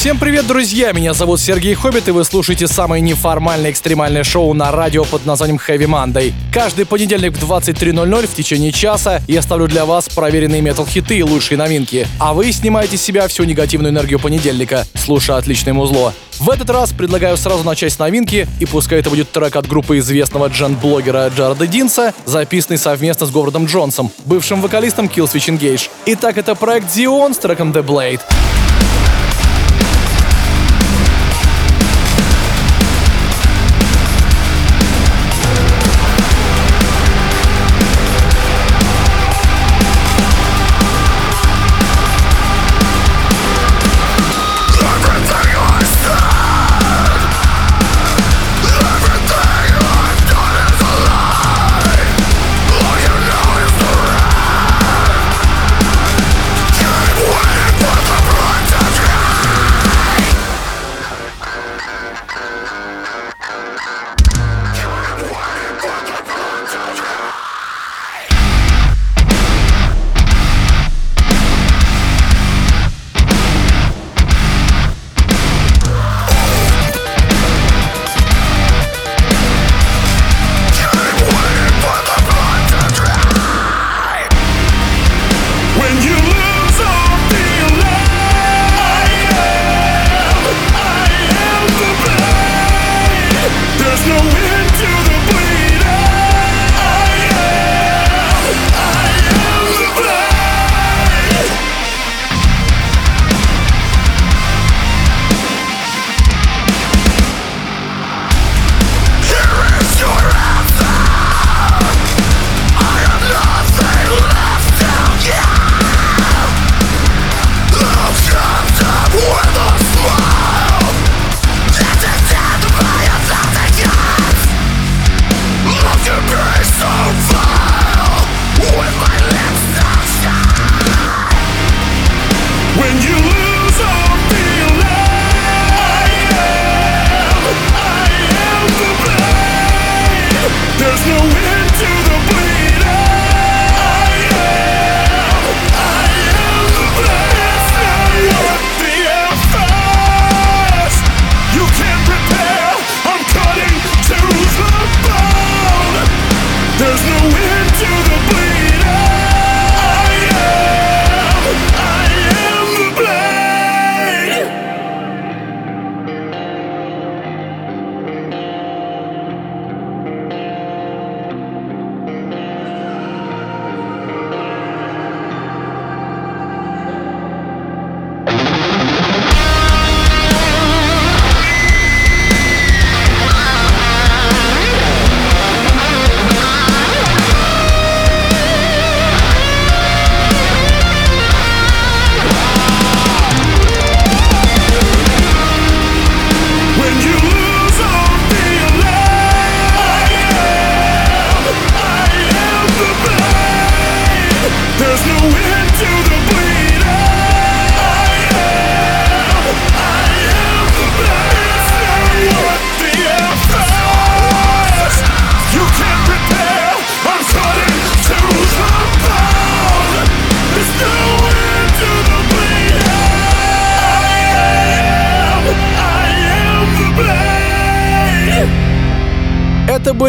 Всем привет, друзья! Меня зовут Сергей Хоббит, и вы слушаете самое неформальное экстремальное шоу на радио под названием Heavy Monday. Каждый понедельник в 23.00 в течение часа я ставлю для вас проверенные метал-хиты и лучшие новинки, а вы снимаете с себя всю негативную энергию понедельника, слушая отличное музло. В этот раз предлагаю сразу начать с новинки, и пускай это будет трек от группы известного джен-блогера Джареда Динса, записанный совместно с Говардом Джонсом, бывшим вокалистом Killswitch Engage. Итак, это проект Zion с треком The Blade.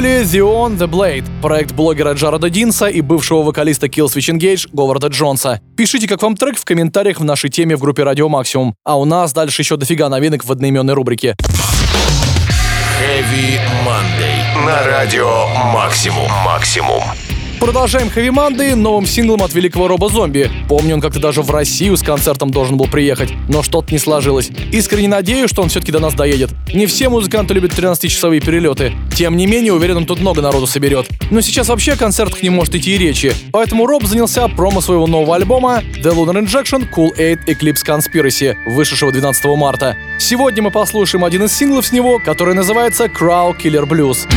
Были The On The Blade, проект блогера Джареда Динса и бывшего вокалиста Killswitch Engage Говарда Джонса. Пишите, как вам трек в комментариях в нашей теме в группе Радио Максимум. А у нас дальше еще дофига новинок в одноименной рубрике. Heavy Monday. На радио «Максимум». «Максимум». Продолжаем Heavy Monday новым синглом от великого Роба Зомби. Помню, он как-то даже в Россию с концертом должен был приехать, но что-то не сложилось. Искренне надеюсь, что он все-таки до нас доедет. Не все музыканты любят 13-часовые перелеты. Тем не менее, уверен, он тут много народу соберет. Но сейчас вообще о концертах не может идти и речи. Поэтому Роб занялся промо своего нового альбома The Lunar Injection Cool 8 Eclipse Conspiracy, вышедшего 12 марта. Сегодня мы послушаем один из синглов с него, который называется Crow Killer Blues.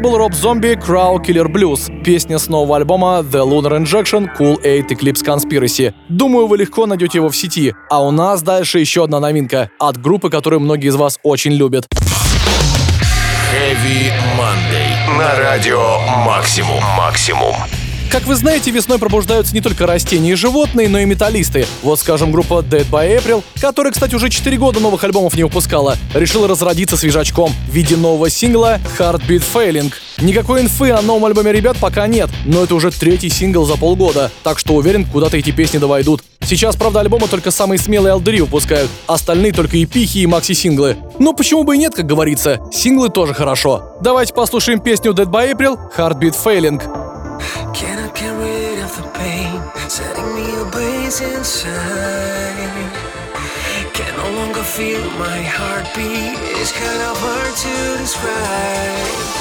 Это был Роб Зомби Crow Killer Blues, песня с нового альбома The Lunar Injection Cool 8 Eclipse Conspiracy. Думаю, вы легко найдете его в сети. А у нас дальше еще одна новинка от группы, которую многие из вас очень любят. Heavy Monday. На радио Максимум. Максимум. Как вы знаете, весной пробуждаются не только растения и животные, но и металлисты. Вот, скажем, группа Dead by April, которая, кстати, уже 4 года новых альбомов не выпускала, решила разродиться свежачком в виде нового сингла Heartbeat Failing. Никакой инфы о новом альбоме ребят пока нет, но это уже третий сингл за полгода, так что уверен, куда-то эти песни довойдут. Сейчас, правда, альбомы только самые смелые алдери выпускают, остальные только эпихи и макси-синглы. Но почему бы и нет, как говорится, синглы тоже хорошо. Давайте послушаем песню Dead by April Heartbeat Failing. Can The pain setting me ablaze inside? Can no longer feel my heartbeat. It's kind of hard to describe.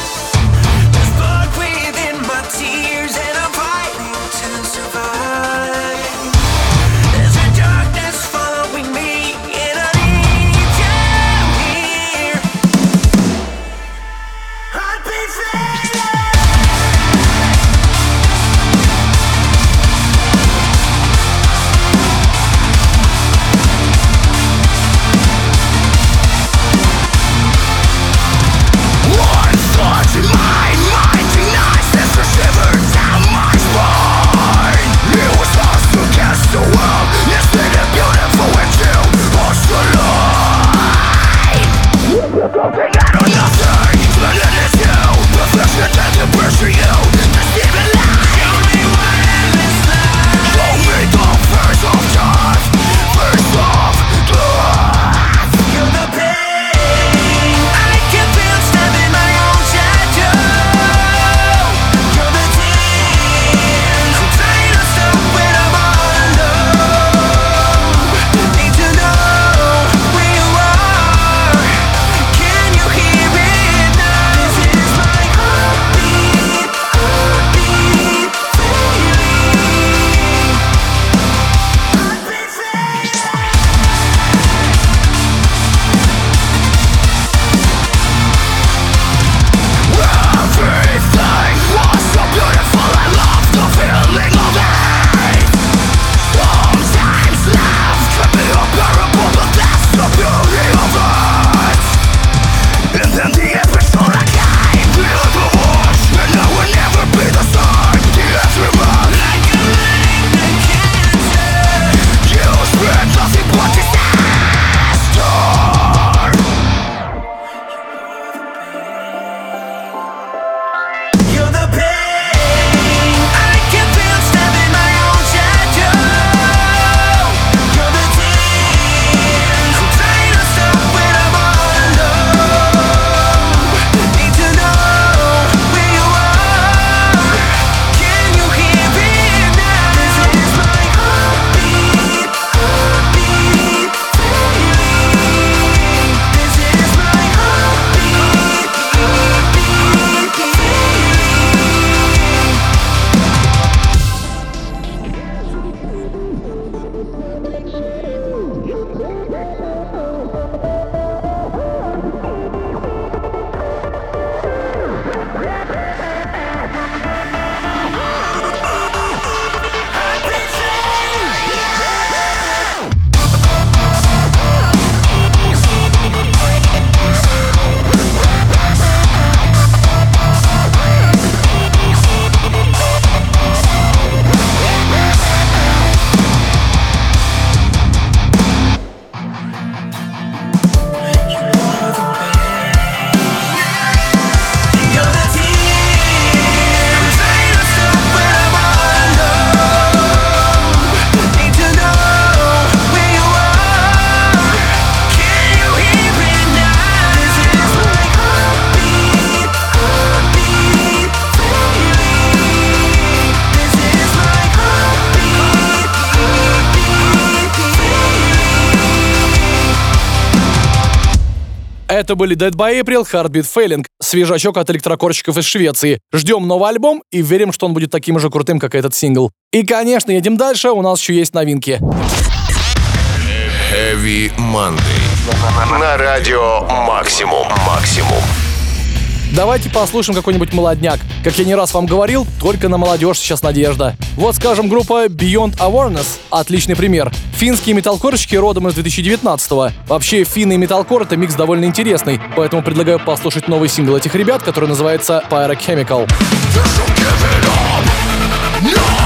Это были Dead by April, Heartbeat Failing, свежачок от электрокорщиков из Швеции. Ждем новый альбом и верим, что он будет таким же крутым, как этот сингл. И, конечно, едем дальше, у нас еще есть новинки. Heavy Monday. На радио Максимум. Максимум. Давайте послушаем какой-нибудь молодняк. Как я не раз вам говорил, только на молодежь сейчас надежда. Вот, скажем, группа Beyond Awareness — отличный пример. Финские металкорщики родом из 2019-го. Вообще, финны и металкор — это микс довольно интересный, поэтому предлагаю послушать новый сингл этих ребят, который называется Pyrochemical. if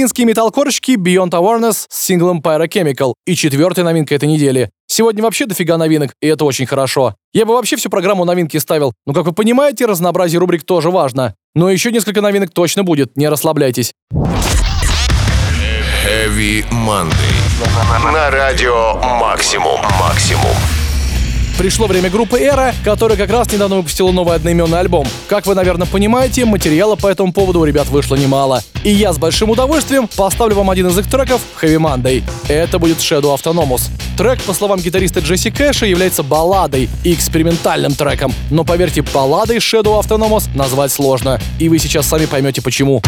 финские металкорщики Beyond Awareness с синглом Pyrochemical и четвертая новинка этой недели. Сегодня вообще дофига новинок, и это очень хорошо. Я бы вообще всю программу новинки ставил, но, как вы понимаете, разнообразие рубрик тоже важно. Но еще несколько новинок точно будет, не расслабляйтесь. Heavy Monday. На радио Максимум. Максимум. Пришло время группы Эра, которая как раз недавно выпустила новый одноименный альбом. Как вы, наверное, понимаете, материала по этому поводу у ребят вышло немало. И я с большим удовольствием поставлю вам один из их треков Heavy Monday. Это будет Shadow Autonomous. Трек, по словам гитариста Джесси Кэша, является балладой и экспериментальным треком. Но поверьте, балладой Shadow Autonomous назвать сложно. И вы сейчас сами поймете почему.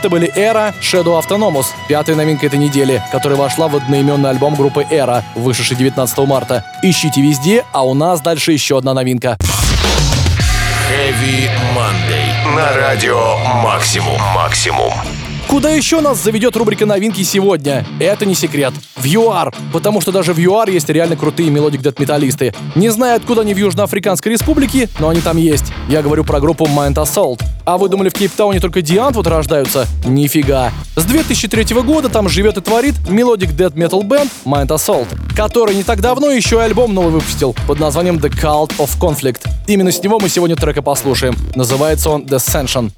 Это были Эра Shadow Autonomous, пятая новинка этой недели, которая вошла в одноименный альбом группы Эра, вышедший 19 марта. Ищите везде, а у нас дальше еще одна новинка. Heavy Monday. На радио Максимум. Максимум. Куда еще нас заведет рубрика новинки сегодня? Это не секрет. В ЮАР. Потому что даже в ЮАР есть реально крутые melodic металлисты Не знаю, откуда они в Южноафриканской республике, но они там есть. Я говорю про группу Mind Assault. А вы думали, в Кейптауне только Die Antwoord рождаются? Нифига. С 2003 года там живет и творит melodic death metal band Mind Assault, который не так давно еще и альбом новый выпустил под названием The Cult of Conflict. Именно с него мы сегодня трек и послушаем. Называется он Descension.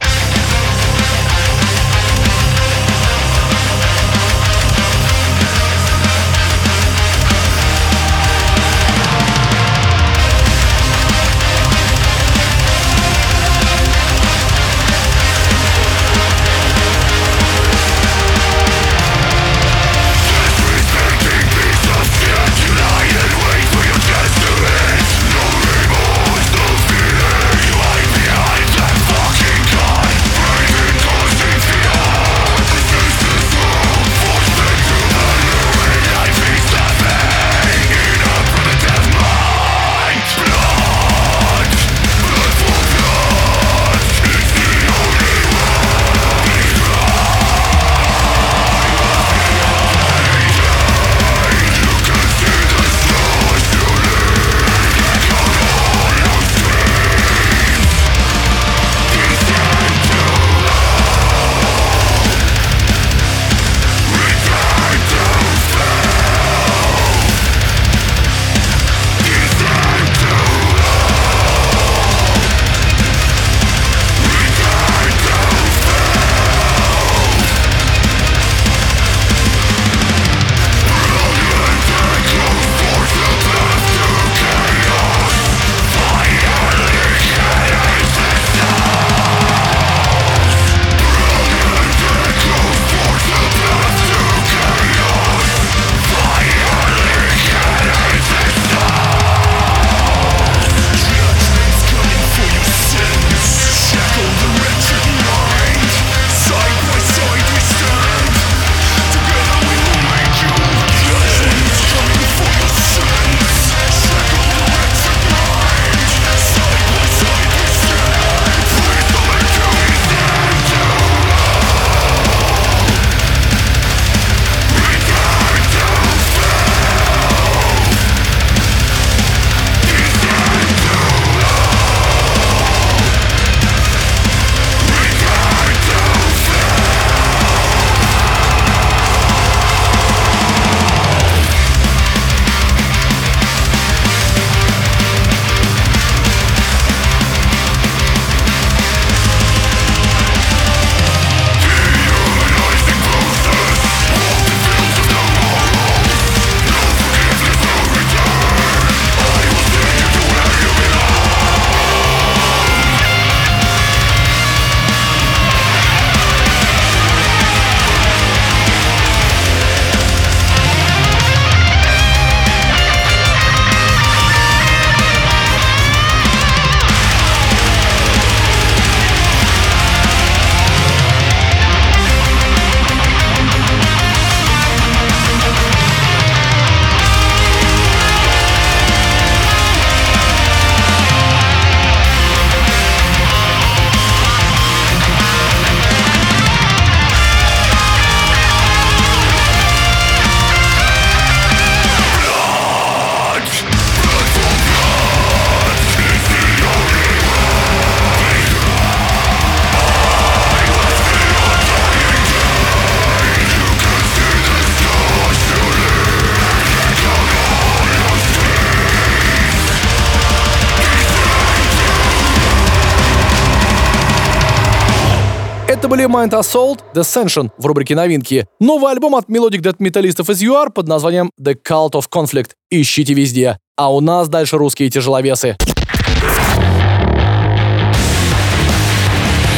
Были Mind Assault Descension в рубрике новинки. Новый альбом от melodic death металлистов из ЮАР под названием The Cult of Conflict. Ищите везде. А у нас дальше русские тяжеловесы.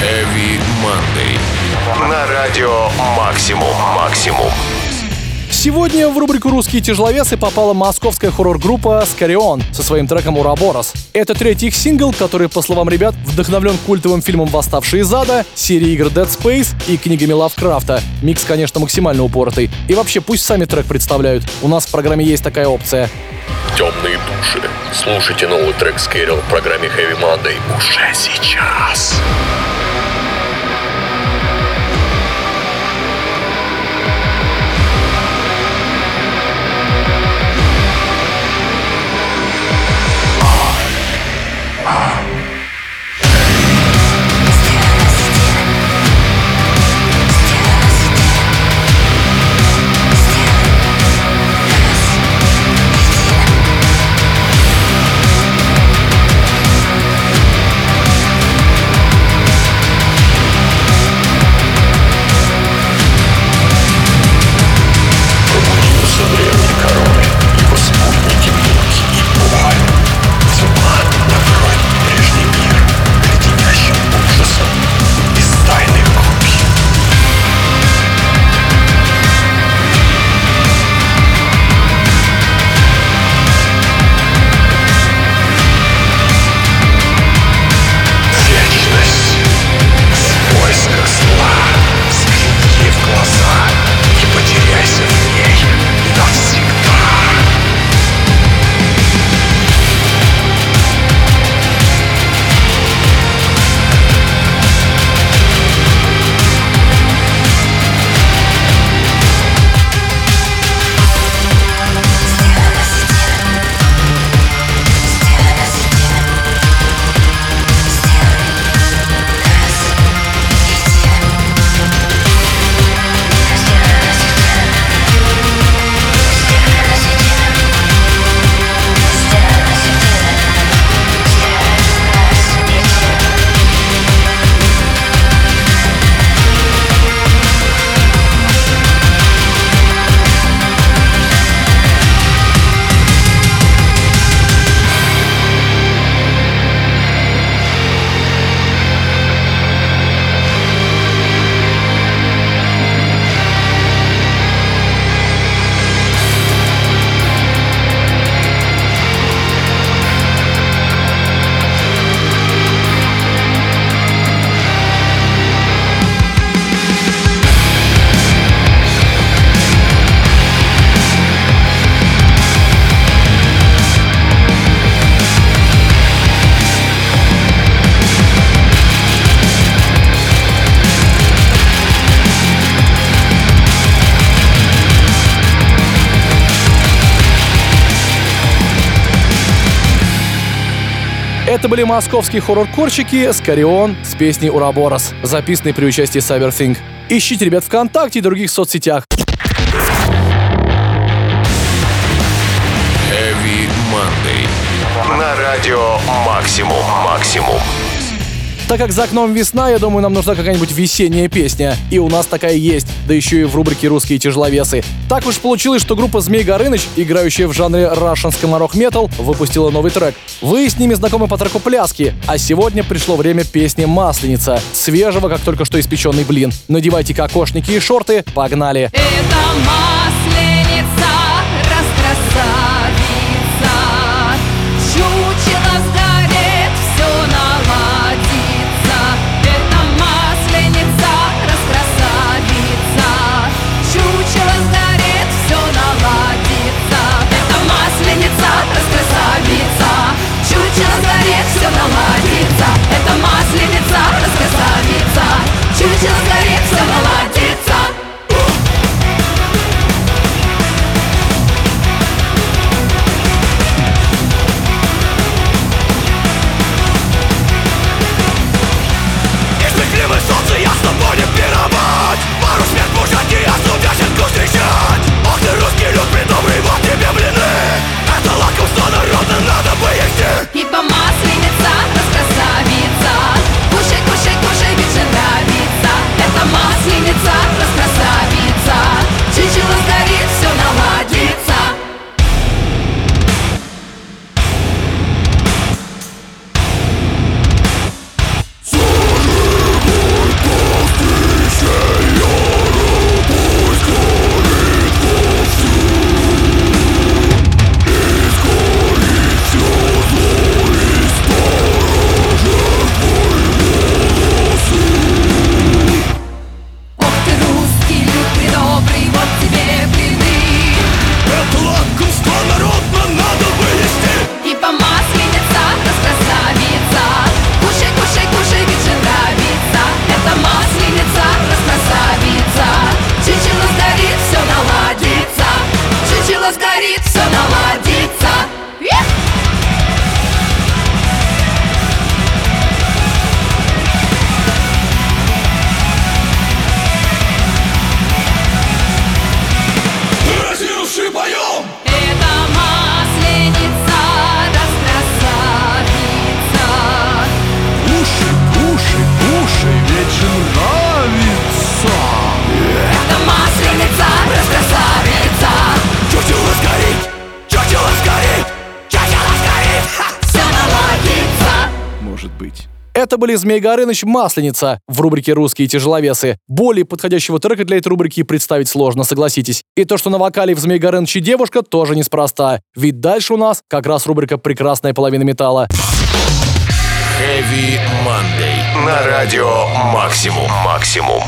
Heavy Monday. На радио Максимум. Максимум. Сегодня в рубрику «Русские тяжеловесы» попала московская хоррор-группа «Скорион» со своим треком «Ураборос». Это третий их сингл, который, по словам ребят, вдохновлен культовым фильмом «Восставшие из ада», серией игр Dead Space и книгами Лавкрафта. Микс, конечно, максимально упоротый. И вообще, пусть сами трек представляют. У нас в программе есть такая опция. Темные души. Слушайте новый трек Скэрилл в программе Heavy Monday уже сейчас. Это были московские хоррор-корчики «Скорион» с песней «Ураборос», записанной при участии Cyberthink. Ищите ребят ВКонтакте и других соцсетях. Heavy Monday. На радио Максимум. Так как за окном весна, я думаю, нам нужна какая-нибудь весенняя песня. И у нас такая есть, да еще и в рубрике «Русские тяжеловесы». Так уж получилось, что группа «Змей Горыныч», играющая в жанре Russian Skamarock Metal, выпустила новый трек. Вы с ними знакомы по треку «Пляски», а сегодня пришло время песни «Масленица», свежего, как только что испеченный блин. Надевайте кокошники и шорты, погнали! Это масленица, Чучело Это были Змей Горыныч «Масленица» в рубрике «Русские тяжеловесы». Более подходящего трека для этой рубрики представить сложно, согласитесь. И то, что на вокале в Змей Горыныче девушка, тоже неспроста. Ведь дальше у нас как раз рубрика «Прекрасная половина металла». Heavy Monday. На радио Максимум. Максимум.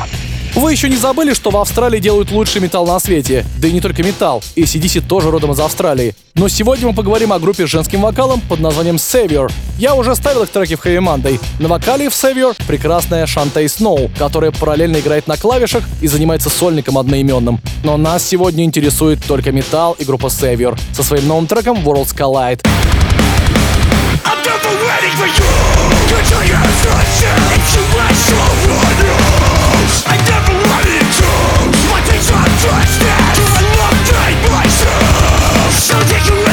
Вы еще не забыли, что в Австралии делают лучший металл на свете? Да и не только металл. И CDC тоже родом из Австралии. Но сегодня мы поговорим о группе с женским вокалом под названием Savior. Я уже ставил их треки в Heavy Monday. На вокале в Savior прекрасная Шантей Сноу, которая параллельно играет на клавишах и занимается сольником одноименным. Но нас сегодня интересует только металл и группа Savior со своим новым треком Worlds Collide. I'm never waiting for you So take your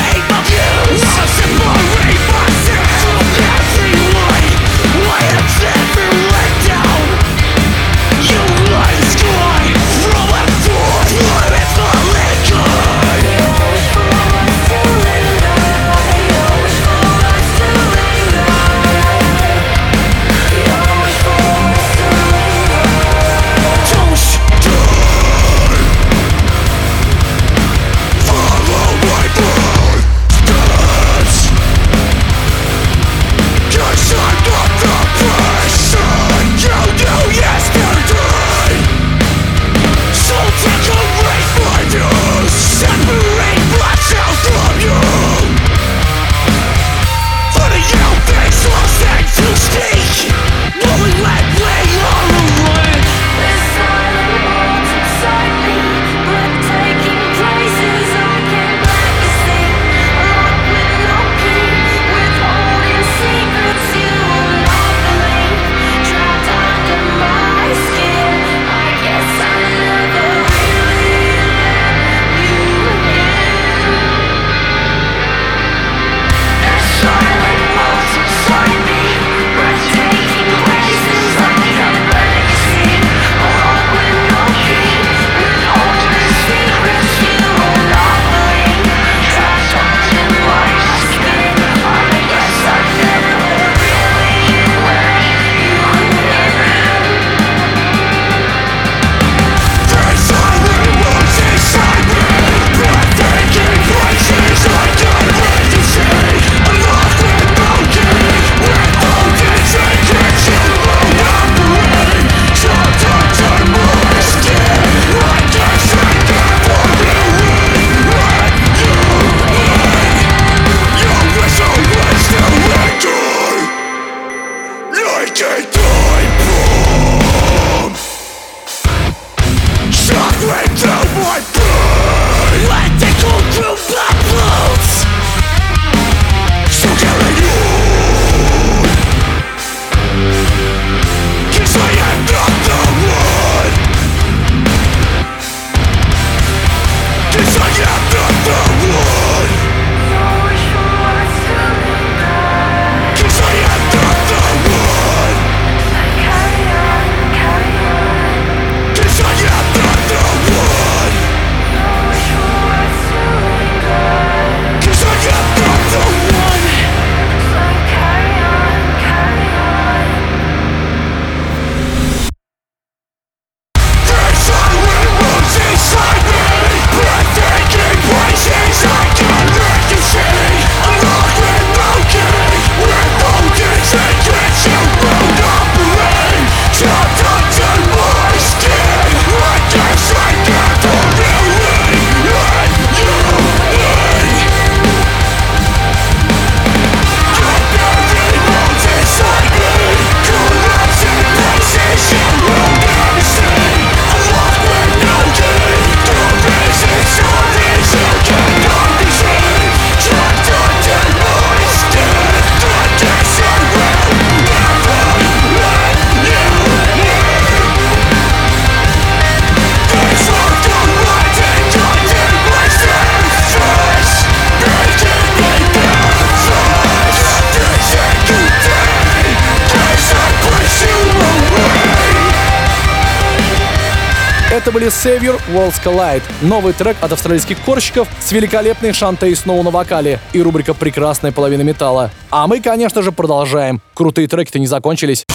Это были Savior Worlds Collide, новый трек от австралийских корщиков с великолепной Шантей Сноу на вокале и рубрика «Прекрасная половина металла». А мы, конечно же, продолжаем. Крутые треки-то не закончились.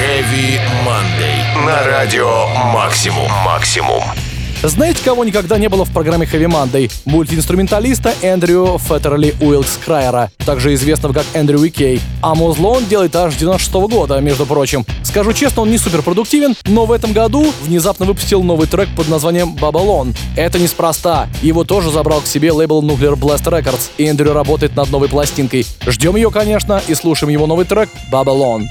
Heavy Monday. На радио Максимум. Максимум. Знаете, кого никогда не было в программе Heavy Monday? Мультиинструменталиста Эндрю Феттерли Уилкс Крайера, также известного как Эндрю Уикей. А музло он делает аж 96 -го года, между прочим. Скажу честно, он не супер продуктивен, но в этом году внезапно выпустил новый трек под названием «Babylon». Это неспроста. Его тоже забрал к себе лейбл Nuclear Blast Records, и Эндрю работает над новой пластинкой. Ждем ее, конечно, и слушаем его новый трек «Babylon».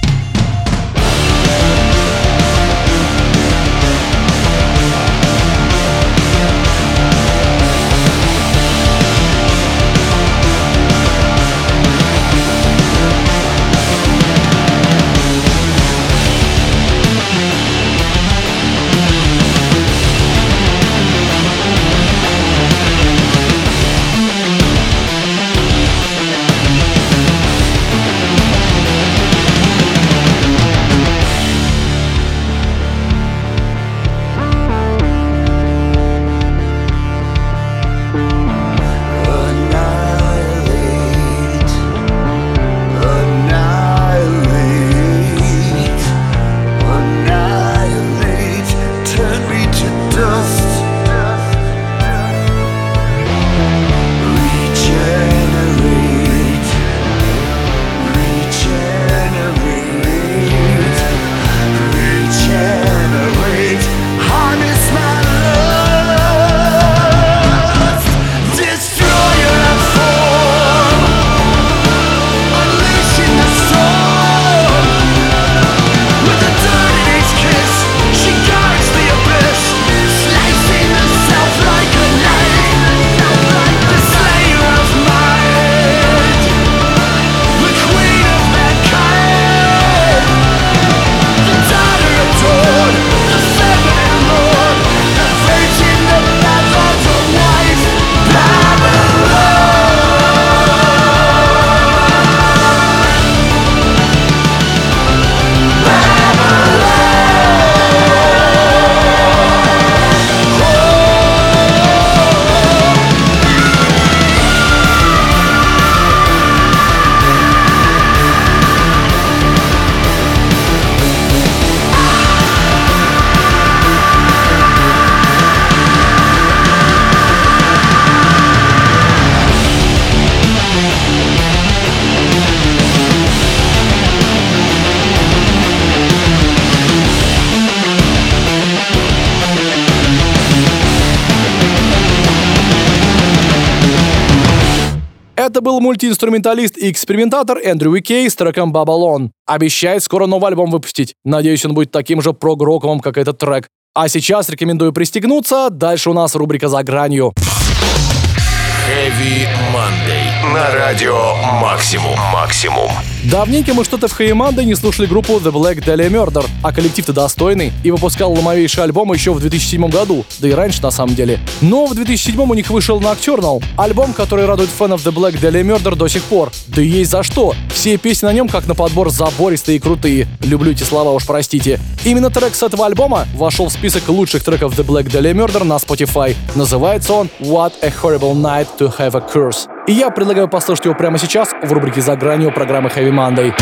Мультиинструменталист и экспериментатор Эндрю Уикей с треком «Бабалон». Обещает скоро новый альбом выпустить. Надеюсь, он будет таким же прогроковым, как этот трек. А сейчас рекомендую пристегнуться. Дальше у нас рубрика «За гранью». Heavy Monday. На радио Максимум. Максимум. Давненько мы что-то в Хейманде не слушали группу The Black Dahlia Murder, а коллектив-то достойный и выпускал ломовейший альбом еще в 2007 году, да и раньше на самом деле. Но в 2007 у них вышел Nocturnal, альбом, который радует фанов The Black Dahlia Murder до сих пор. Да и есть за что. Все песни на нем как на подбор забористые и крутые. Люблю эти слова, уж простите. Именно трек с этого альбома вошел в список лучших треков The Black Dahlia Murder на Spotify. Называется он What a Horrible Night to Have a Curse. И я предлагаю послушать его прямо сейчас в рубрике «За гранью» программы Heavy Monday.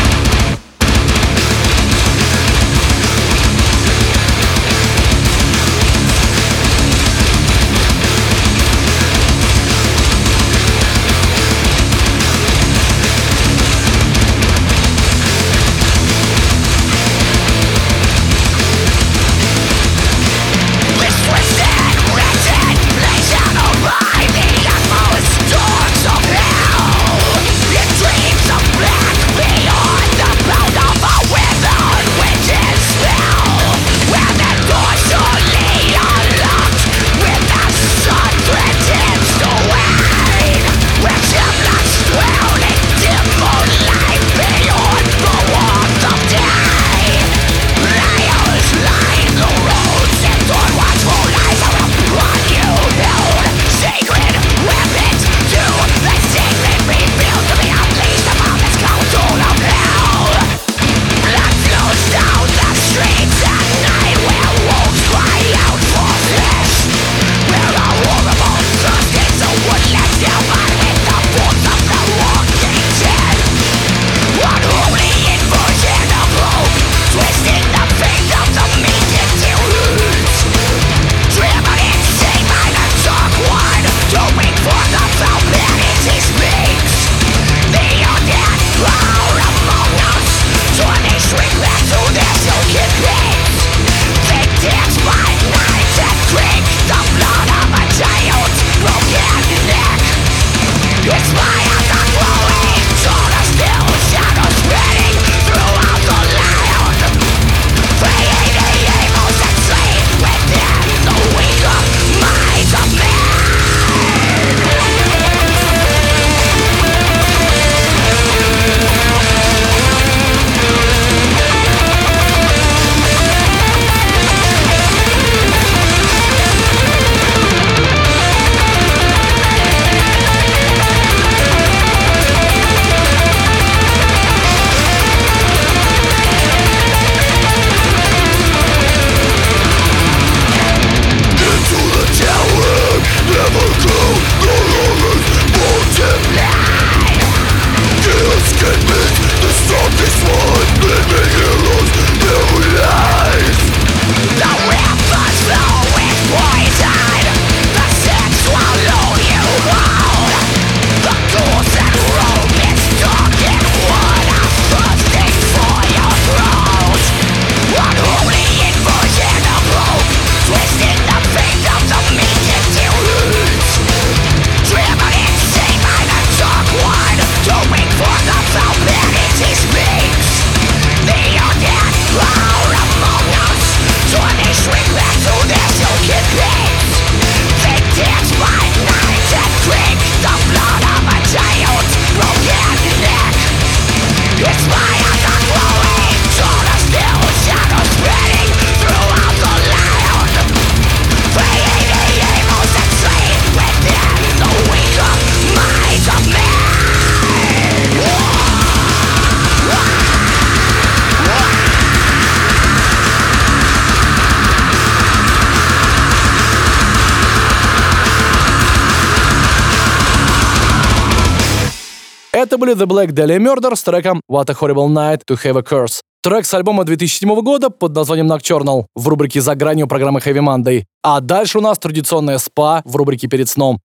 Были The Black Dahlia Murder с треком What a Horrible Night to Have a Curse. Трек с альбома 2007 года под названием Nocturnal в рубрике «За гранью» программы Heavy Monday. А дальше у нас традиционная спа в рубрике «Перед сном».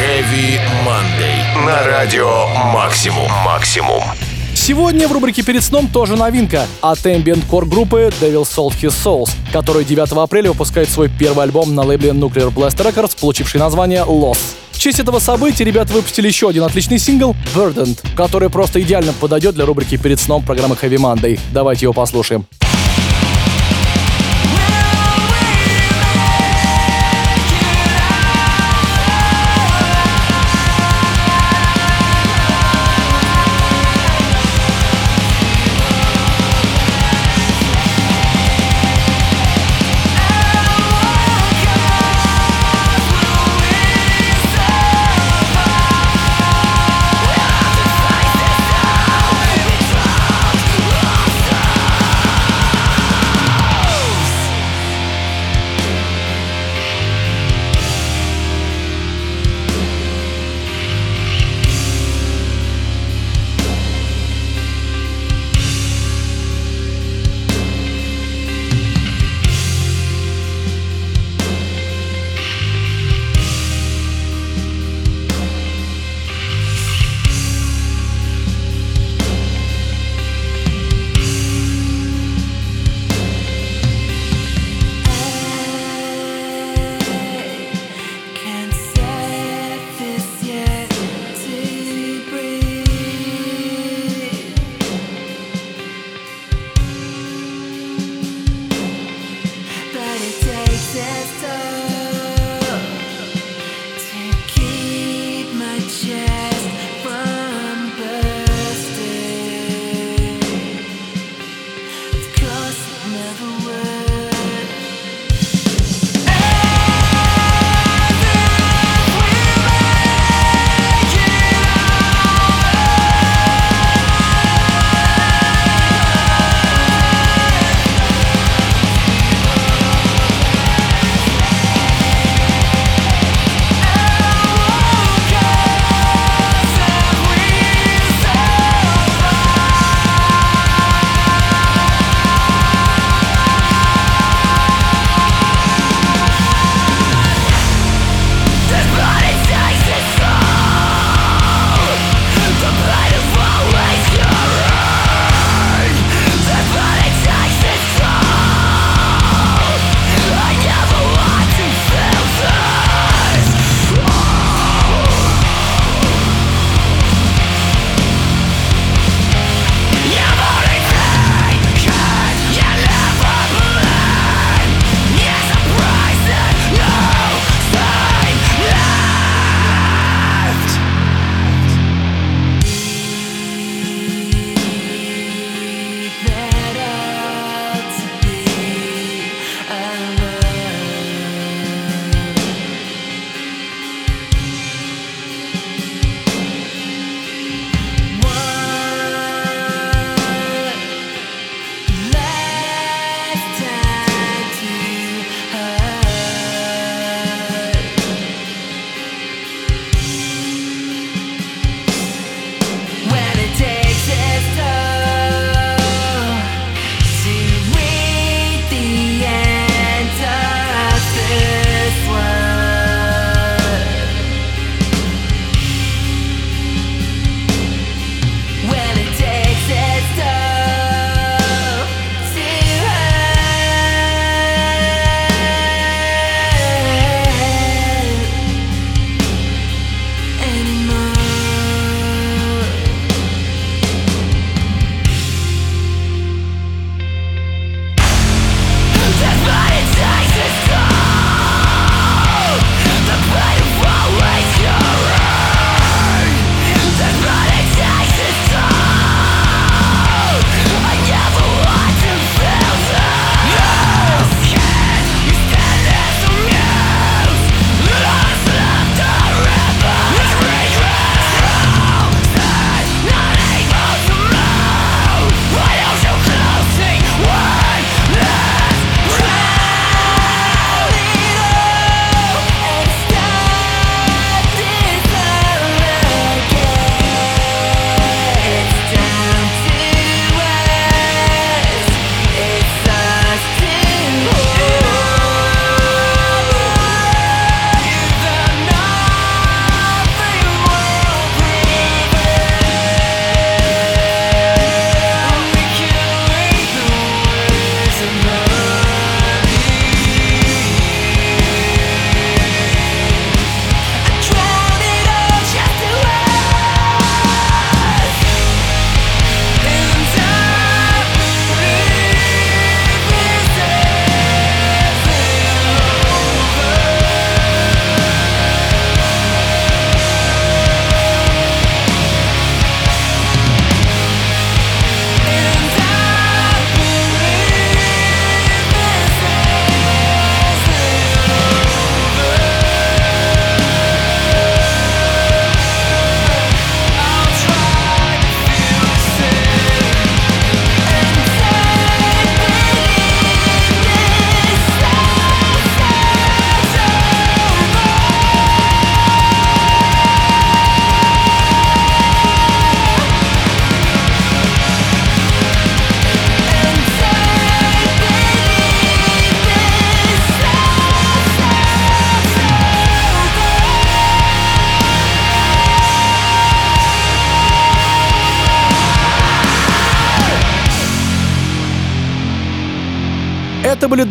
Heavy Monday. На радио Максимум. Максимум. Сегодня в рубрике «Перед сном» тоже новинка от ambient core группы Devil Sold His Souls, который 9 апреля выпускает свой первый альбом на лейбле Nuclear Blast Records, получивший название Loss. В честь этого события ребята выпустили еще один отличный сингл Verdant, который просто идеально подойдет для рубрики «Перед сном» программы Heavy Monday. Давайте его послушаем.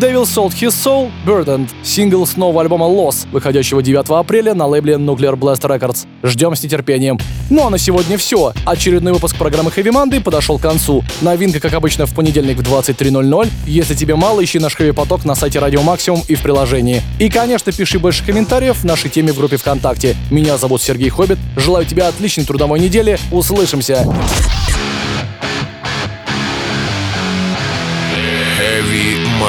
Devil Sold His Soul, Burdened, сингл с нового альбома Loss, выходящего 9 апреля на лейбле Nuclear Blast Records. Ждем с нетерпением. Ну а на сегодня все. Очередной выпуск программы Heavy Monday подошел к концу. Новинка, как обычно, в понедельник в 23.00. Если тебе мало, ищи наш Heavy Поток на сайте Радио Максимум и в приложении. И, конечно, пиши больше комментариев в нашей теме в группе ВКонтакте. Меня зовут Сергей Хоббит. Желаю тебе отличной трудовой недели. Услышимся.